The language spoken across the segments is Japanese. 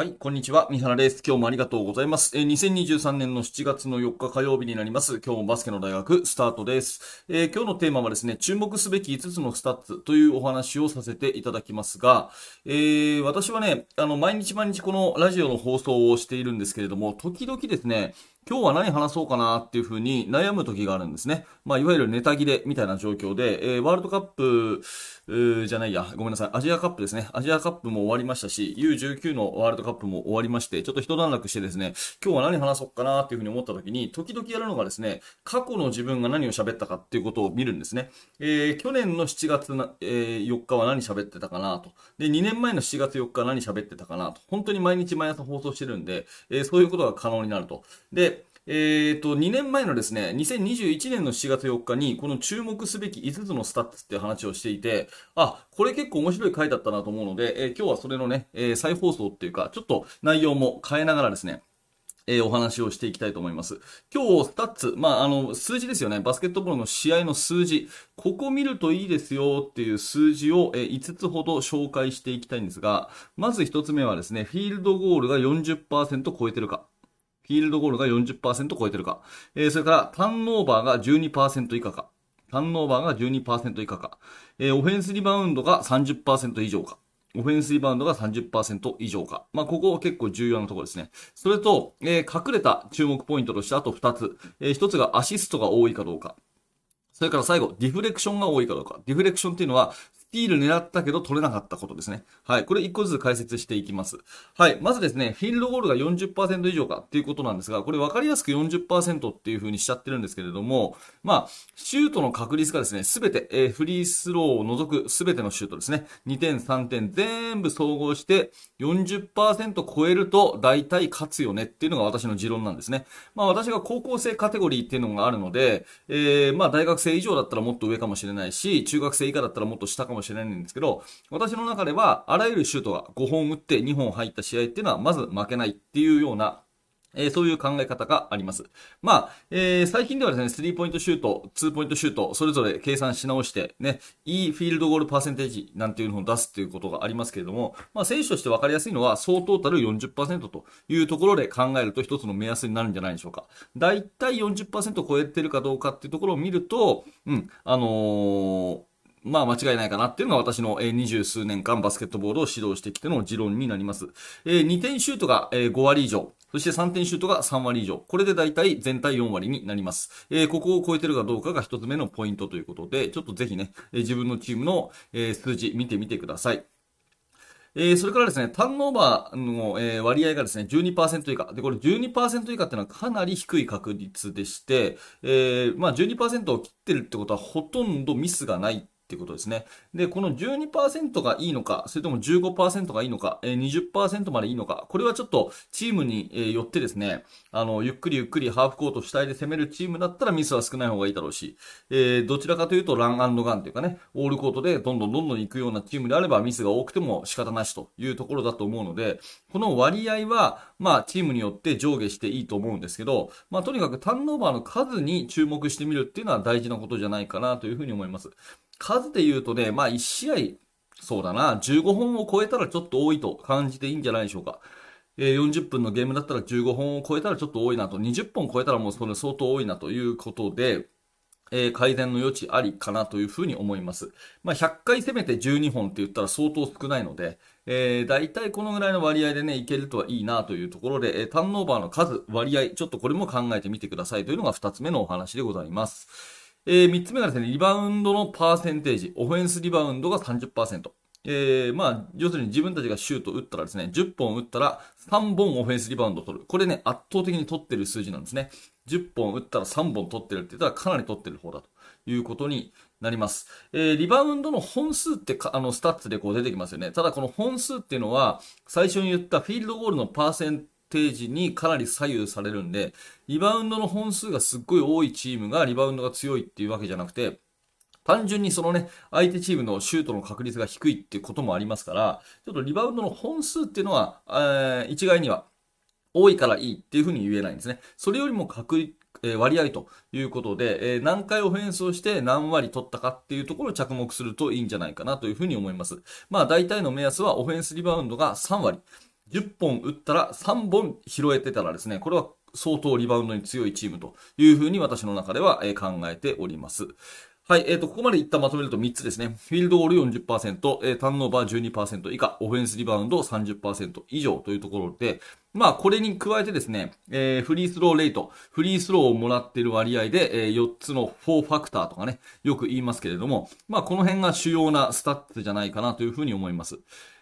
はい、こんにちは。三原です。今日もありがとうございます。えー、2023年の7月の4日火曜日になります。今日もバスケの大学スタートです。えー、今日のテーマはですね、注目すべき5つのスタッツというお話をさせていただきますが、えー、私はね、あの、毎日毎日このラジオの放送をしているんですけれども、時々ですね、今日は何話そうかなっていうふうに悩む時があるんですね。まあ、いわゆるネタ切れみたいな状況で、えー、ワールドカップ、じゃないや、ごめんなさい、アジアカップですね。アジアカップも終わりましたし、U19 のワールドカップも終わりまして、ちょっと一段落してですね、今日は何話そうかなっていうふうに思った時に、時々やるのがですね、過去の自分が何を喋ったかっていうことを見るんですね。えー、去年の7月な、えー、4日は何喋ってたかなと。で、2年前の7月4日は何喋ってたかなと。本当に毎日毎朝放送してるんで、えー、そういうことが可能になると。で、えっ、ー、と、2年前のですね、2021年の7月4日に、この注目すべき5つのスタッツっていう話をしていて、あ、これ結構面白い回だったなと思うので、えー、今日はそれのね、えー、再放送っていうか、ちょっと内容も変えながらですね、え、お話をしていきたいと思います。今日、スタッツ、まあ、あの、数字ですよね。バスケットボールの試合の数字。ここ見るといいですよっていう数字を、え、5つほど紹介していきたいんですが、まず1つ目はですね、フィールドゴールが40%超えてるか。フィールドゴールが40%超えてるか。えー、それから、ターンオーバーが12%以下か。ターンオーバーが12%以下か。えー、オフェンスリバウンドが30%以上か。オフェンスリバウンドが30%以上か。まあ、ここ結構重要なところですね。それと、えー、隠れた注目ポイントとしてあと2つ。えー、1つがアシストが多いかどうか。それから最後、ディフレクションが多いかどうか。ディフレクションっていうのは、ティール狙ったけど取れなかったことですね。はい。これ一個ずつ解説していきます。はい。まずですね、フィールドゴールが40%以上かっていうことなんですが、これ分かりやすく40%っていう風にしちゃってるんですけれども、まあ、シュートの確率がですね、すべて、えー、フリースローを除くすべてのシュートですね。2点、3点全部総合して40%超えると大体勝つよねっていうのが私の持論なんですね。まあ私が高校生カテゴリーっていうのがあるので、えー、まあ大学生以上だったらもっと上かもしれないし、中学生以下だったらもっと下かもしれないんですけど、私の中では、あらゆるシュートが5本打って2本入った試合っていうのは、まず負けないっていうような、えー、そういう考え方があります。まあ、えー、最近ではですね、スリーポイントシュート、ツーポイントシュート、それぞれ計算し直して、ね、いいフィールドゴールパーセンテージなんていうのを出すっていうことがありますけれども、まあ、選手として分かりやすいのは、総トータル40%というところで考えると一つの目安になるんじゃないでしょうか。だいたい40%超えてるかどうかっていうところを見ると、うん、あのーまあ間違いないかなっていうのが私の二十数年間バスケットボールを指導してきての持論になります。え2点シュートが5割以上。そして3点シュートが3割以上。これで大体全体4割になります。え、ここを超えてるかどうかが一つ目のポイントということで、ちょっとぜひね、え自分のチームの、え数字見てみてください。えー、それからですね、ターンオーバーの、えー、割合がですね、12%以下。で、これ12%以下っていうのはかなり低い確率でして、えー、まあ12%を切ってるってことはほとんどミスがないっていうことですね。で、この12%がいいのか、それとも15%がいいのか、え20%までいいのか、これはちょっとチームによってですね、あの、ゆっくりゆっくりハーフコート主体で攻めるチームだったらミスは少ない方がいいだろうし、えー、どちらかというとランガンというかね、オールコートでどんどんどんどん行くようなチームであればミスが多くても仕方なしというところだと思うので、この割合は、まあ、チームによって上下していいと思うんですけど、まあ、とにかくターンオーバーの数に注目してみるっていうのは大事なことじゃないかなというふうに思います。数で言うとね、まあ1試合、そうだな、15本を超えたらちょっと多いと感じていいんじゃないでしょうか。えー、40分のゲームだったら15本を超えたらちょっと多いなと、20本超えたらもうそれ相当多いなということで、えー、改善の余地ありかなというふうに思います。まあ、100回攻めて12本って言ったら相当少ないので、えー、大体このぐらいの割合でね、いけるとはいいなというところで、えー、ターンオーバーの数、割合、ちょっとこれも考えてみてくださいというのが2つ目のお話でございます。えー、3つ目がですね、リバウンドのパーセンテージ。オフェンスリバウンドが30%。えー、まあ、要するに自分たちがシュート打ったらですね、10本打ったら3本オフェンスリバウンドを取る。これね、圧倒的に取ってる数字なんですね。10本打ったら3本取ってるって言ったらかなり取ってる方だということになります。えー、リバウンドの本数ってかあの、スタッツでこう出てきますよね。ただこの本数っていうのは、最初に言ったフィールドゴールのパーセンテージにかなり左右されるんで、リバウンドの本数がすっごい多いチームがリバウンドが強いっていうわけじゃなくて、単純にそのね、相手チームのシュートの確率が低いっていうこともありますから、ちょっとリバウンドの本数っていうのは、えー、一概には多いからいいっていうふうに言えないんですね。それよりも確え割合ということで、え何回オフェンスをして何割取ったかっていうところを着目するといいんじゃないかなというふうに思います。まあ大体の目安はオフェンスリバウンドが3割。10本打ったら3本拾えてたらですね、これは相当リバウンドに強いチームというふうに私の中では考えております。はい、えっ、ー、と、ここまで一旦まとめると3つですね。フィールドゴール40%、えー、ターンオーバー12%以下、オフェンスリバウンド30%以上というところで、まあ、これに加えてですね、えー、フリースローレート、フリースローをもらっている割合で、えー、4つの4ファクターとかね、よく言いますけれども、まあ、この辺が主要なスタッツじゃないかなというふうに思います。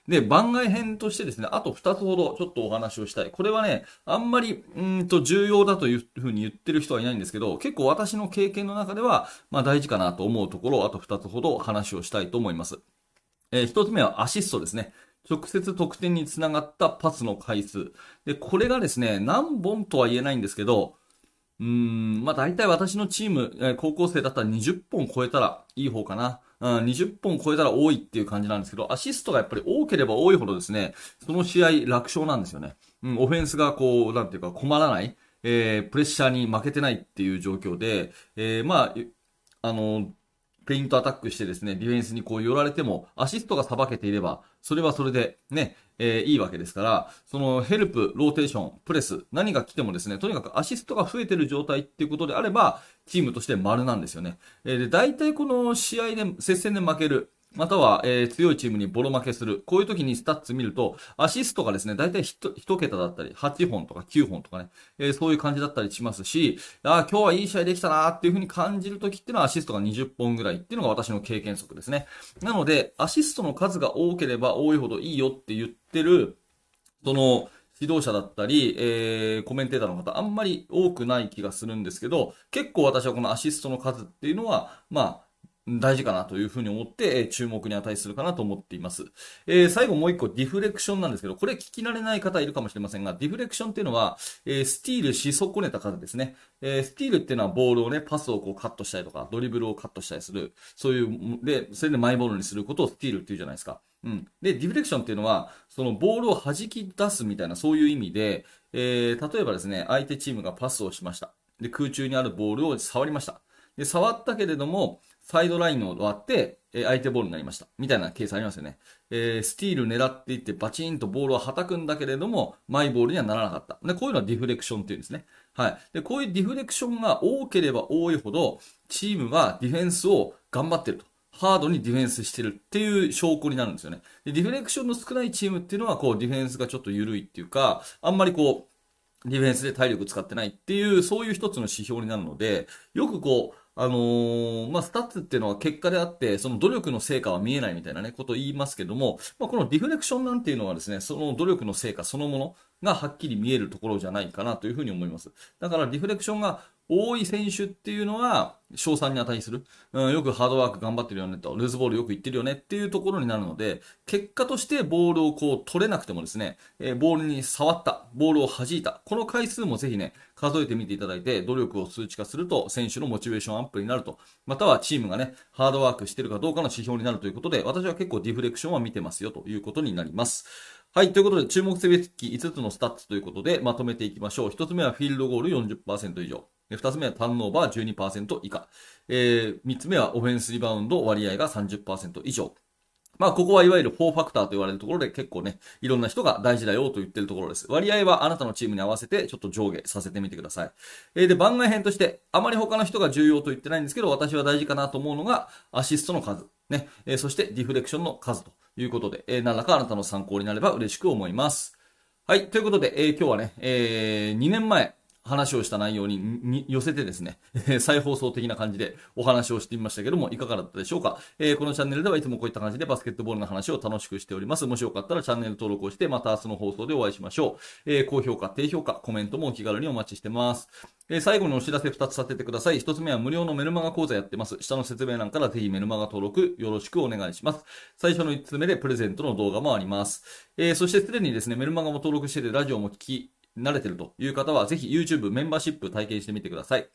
で、番外編としてですね、あと2つほどちょっとお話をしたい。これはね、あんまり、うんと重要だというふうに言ってる人はいないんですけど、結構私の経験の中では、まあ大事かなと思うところをあと2つほど話をしたいと思います。えー、1つ目はアシストですね。直接得点につながったパスの回数。で、これがですね、何本とは言えないんですけど、うーん、まあ大体私のチーム、高校生だったら20本超えたらいい方かな。うん、20本超えたら多いっていう感じなんですけど、アシストがやっぱり多ければ多いほどですね、その試合楽勝なんですよね。うん、オフェンスがこう、なんていうか困らない、えー、プレッシャーに負けてないっていう状況で、えー、まあ、あの、ペイントアタックしてですね、ディフェンスにこう寄られても、アシストがさばけていれば、それはそれでね、えー、いいわけですから、そのヘルプ、ローテーション、プレス、何が来てもですね、とにかくアシストが増えてる状態っていうことであれば、チームとして丸なんですよね。えー、で、大体この試合で、接戦で負ける、または、えー、強いチームにボロ負けする。こういう時にスタッツ見ると、アシストがですね、だいたい1桁だったり、8本とか9本とかね、えー、そういう感じだったりしますし、あ今日はいい試合できたなっていう風に感じる時っていうのはアシストが20本ぐらいっていうのが私の経験則ですね。なので、アシストの数が多ければ多いほどいいよって言ってる、その、指導者だったり、えー、コメンテーターの方、あんまり多くない気がするんですけど、結構私はこのアシストの数っていうのは、まあ、大事かなというふうに思って、え注目に値するかなと思っています。えー、最後もう一個ディフレクションなんですけど、これ聞き慣れない方いるかもしれませんが、ディフレクションっていうのは、えー、スティールし損ねた数ですね。え、スティールっていうのはボールをね、パスをこうカットしたりとか、ドリブルをカットしたりする、そういう、で、それでマイボールにすることをスティールっていうじゃないですか。うん。で、ディフレクションっていうのは、そのボールを弾き出すみたいな、そういう意味で、え、例えばですね、相手チームがパスをしました。で、空中にあるボールを触りました。で、触ったけれども、サイドラインを割って、え相手ボールになりました。みたいなケースありますよね。えー、スティール狙っていってバチンとボールを叩くんだけれども、マイボールにはならなかった。で、こういうのはディフレクションっていうんですね。はい。で、こういうディフレクションが多ければ多いほど、チームがディフェンスを頑張ってると。ハードにディフェンスしてるっていう証拠になるんですよね。で、ディフレクションの少ないチームっていうのは、こう、ディフェンスがちょっと緩いっていうか、あんまりこう、ディフェンスで体力使ってないっていう、そういう一つの指標になるので、よくこう、あのー、まあ、スタッツっていうのは結果であって、その努力の成果は見えないみたいなね、ことを言いますけども、まあ、このディフレクションなんていうのはですね、その努力の成果そのものがはっきり見えるところじゃないかなというふうに思います。だからディフレクションが多い選手っていうのは、賞賛に値する、うん。よくハードワーク頑張ってるよねと、ルーズボールよくいってるよねっていうところになるので、結果としてボールをこう取れなくてもですね、えー、ボールに触った、ボールを弾いた、この回数もぜひね、数えてみていただいて、努力を数値化すると、選手のモチベーションアップになると、またはチームがね、ハードワークしてるかどうかの指標になるということで、私は結構ディフレクションは見てますよということになります。はい。ということで、注目すべき5つのスタッツということで、まとめていきましょう。1つ目はフィールドゴール40%以上。2つ目はターンオーバー12%以下。えー、3つ目はオフェンスリバウンド割合が30%以上。まあ、ここはいわゆる4ファクターと言われるところで結構ね、いろんな人が大事だよと言ってるところです。割合はあなたのチームに合わせてちょっと上下させてみてください。えー、で、番外編として、あまり他の人が重要と言ってないんですけど、私は大事かなと思うのが、アシストの数。ね。えー、そしてディフレクションの数ということで、えー、何らかあなたの参考になれば嬉しく思います。はい。ということで、えー、今日はね、えー、2年前、話をした内容に寄せてですね、再放送的な感じでお話をしてみましたけども、いかがだったでしょうか、えー、このチャンネルではいつもこういった感じでバスケットボールの話を楽しくしております。もしよかったらチャンネル登録をして、また明日の放送でお会いしましょう。えー、高評価、低評価、コメントもお気軽にお待ちしてます。えー、最後にお知らせ2つさせてください。1つ目は無料のメルマガ講座やってます。下の説明欄からぜひメルマガ登録よろしくお願いします。最初の1つ目でプレゼントの動画もあります。えー、そしてすでにですね、メルマガも登録しててラジオも聞き、慣れてるという方は、ぜひ YouTube メンバーシップ体験してみてください。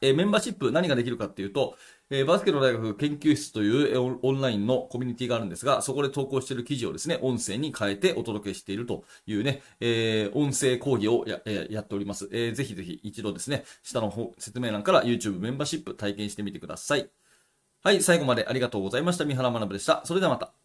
えー、メンバーシップ何ができるかっていうと、えー、バスケの大学研究室というオンラインのコミュニティがあるんですが、そこで投稿している記事をですね、音声に変えてお届けしているというね、えー、音声講義をや,、えやっております。えー、ぜひぜひ一度ですね、下の方説明欄から YouTube メンバーシップ体験してみてください。はい、最後までありがとうございました。三原学でした。それではまた。